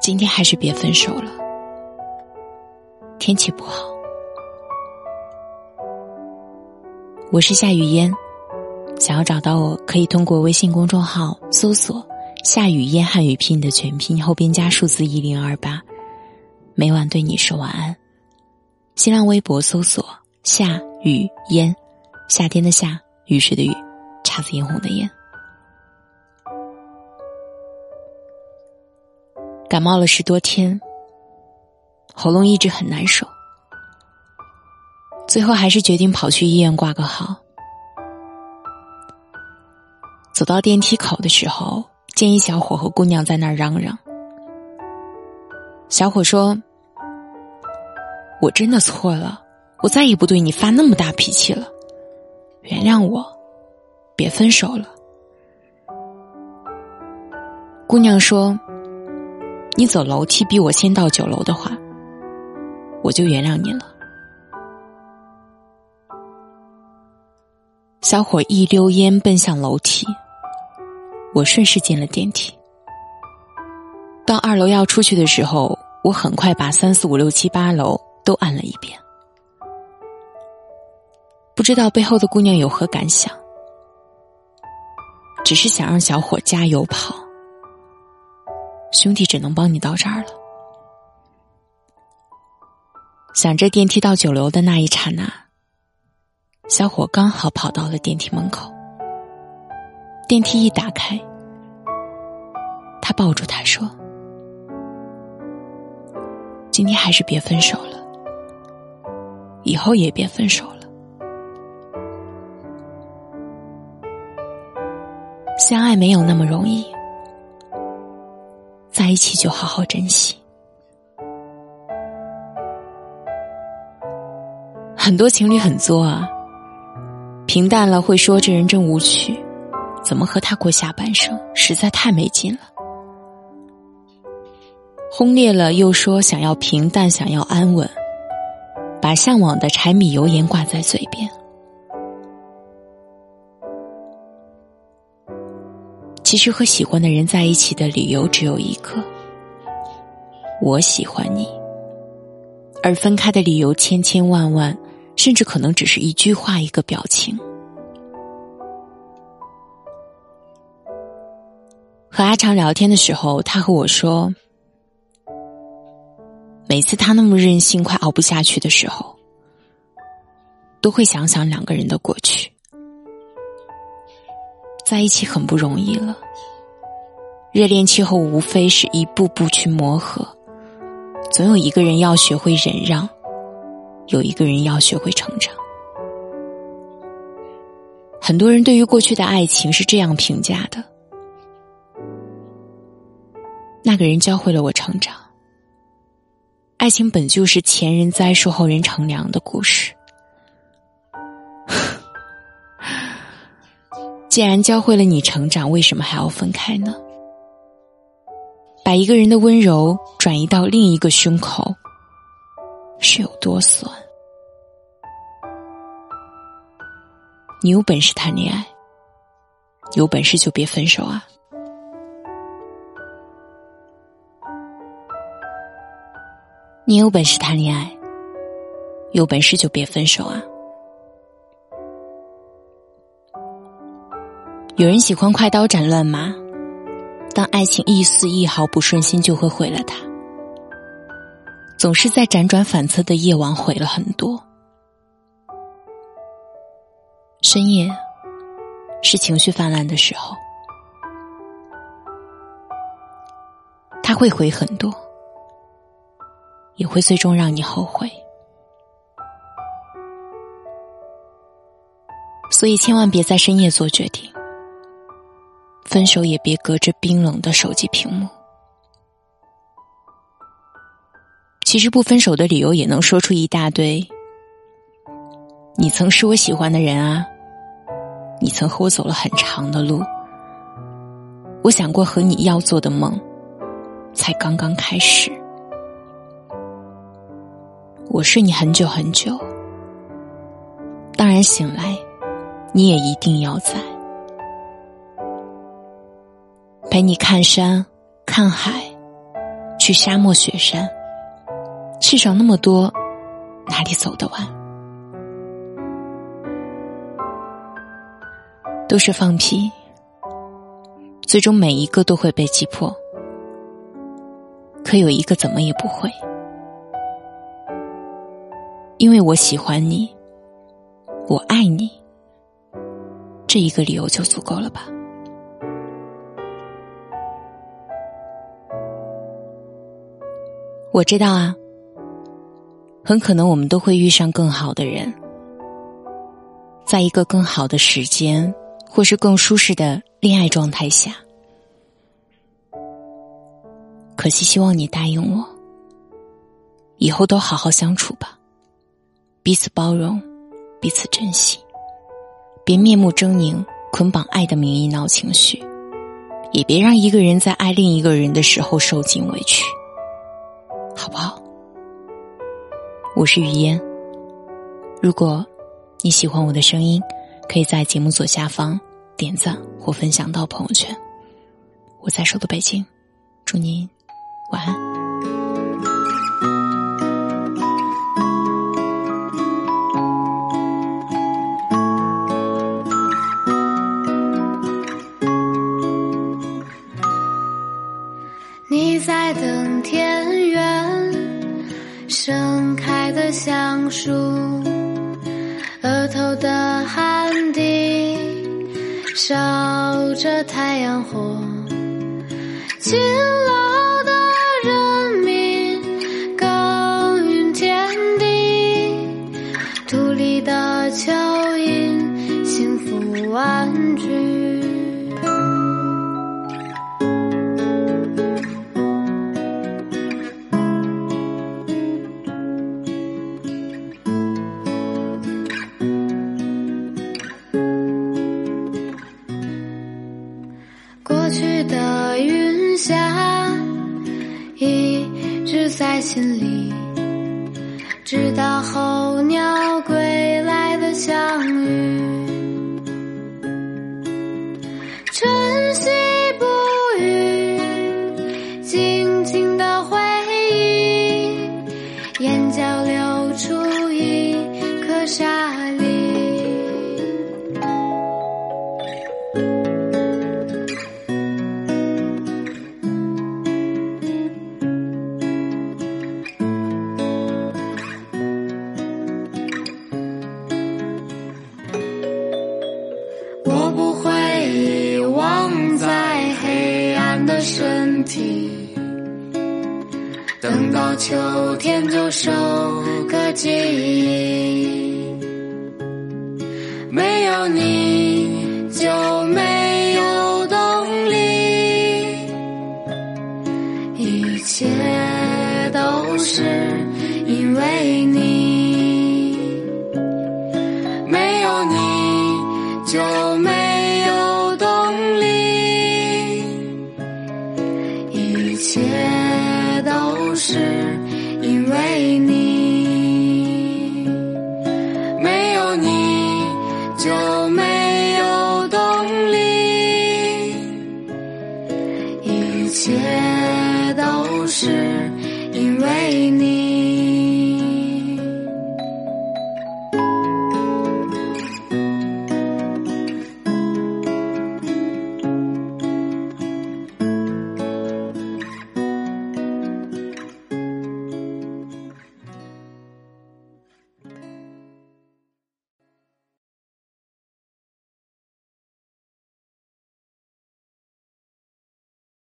今天还是别分手了，天气不好。我是夏雨嫣，想要找到我可以通过微信公众号搜索“夏雨嫣汉语拼音”的全拼后边加数字一零二八，每晚对你说晚安。新浪微博搜索“夏雨嫣”，夏天的夏，雨水的雨，姹紫嫣红的嫣。感冒了十多天，喉咙一直很难受。最后还是决定跑去医院挂个号。走到电梯口的时候，见一小伙和姑娘在那儿嚷嚷。小伙说：“我真的错了，我再也不对你发那么大脾气了，原谅我，别分手了。”姑娘说：“你走楼梯比我先到九楼的话，我就原谅你了。”小伙一溜烟奔向楼梯，我顺势进了电梯。到二楼要出去的时候，我很快把三四五六七八楼都按了一遍。不知道背后的姑娘有何感想，只是想让小伙加油跑。兄弟只能帮你到这儿了。想着电梯到九楼的那一刹那。小伙刚好跑到了电梯门口，电梯一打开，他抱住他说：“今天还是别分手了，以后也别分手了。相爱没有那么容易，在一起就好好珍惜。很多情侣很作啊。”平淡了会说这人真无趣，怎么和他过下半生实在太没劲了。轰烈了又说想要平淡，想要安稳，把向往的柴米油盐挂在嘴边。其实和喜欢的人在一起的理由只有一个：我喜欢你。而分开的理由千千万万。甚至可能只是一句话、一个表情。和阿长聊天的时候，他和我说，每次他那么任性、快熬不下去的时候，都会想想两个人的过去。在一起很不容易了，热恋期后无非是一步步去磨合，总有一个人要学会忍让。有一个人要学会成长。很多人对于过去的爱情是这样评价的：那个人教会了我成长。爱情本就是前人栽树后人乘凉的故事。既然教会了你成长，为什么还要分开呢？把一个人的温柔转移到另一个胸口。是有多酸？你有本事谈恋爱，有本事就别分手啊！你有本事谈恋爱，有本事就别分手啊！有人喜欢快刀斩乱麻，当爱情一丝一毫不顺心，就会毁了他。总是在辗转反侧的夜晚毁了很多。深夜是情绪泛滥的时候，他会毁很多，也会最终让你后悔。所以千万别在深夜做决定，分手也别隔着冰冷的手机屏幕。其实不分手的理由也能说出一大堆。你曾是我喜欢的人啊，你曾和我走了很长的路。我想过和你要做的梦，才刚刚开始。我睡你很久很久，当然醒来，你也一定要在，陪你看山看海。去沙漠雪山。世上那么多，哪里走得完？都是放屁，最终每一个都会被击破。可有一个怎么也不会，因为我喜欢你，我爱你，这一个理由就足够了吧？我知道啊。很可能我们都会遇上更好的人，在一个更好的时间，或是更舒适的恋爱状态下。可惜，希望你答应我，以后都好好相处吧，彼此包容，彼此珍惜，别面目狰狞，捆绑爱的名义闹情绪，也别让一个人在爱另一个人的时候受尽委屈，好不好？我是雨嫣。如果你喜欢我的声音，可以在节目左下方点赞或分享到朋友圈。我在首都北京，祝您晚安。头的汗滴烧着太阳火，勤劳的人民耕耘天地，土里的蚯蚓幸福过去的云霞一直在心里直到候鸟归来的相遇。等到秋天就收割记忆，没有你就没有动力，一切都是因为你，没有你就没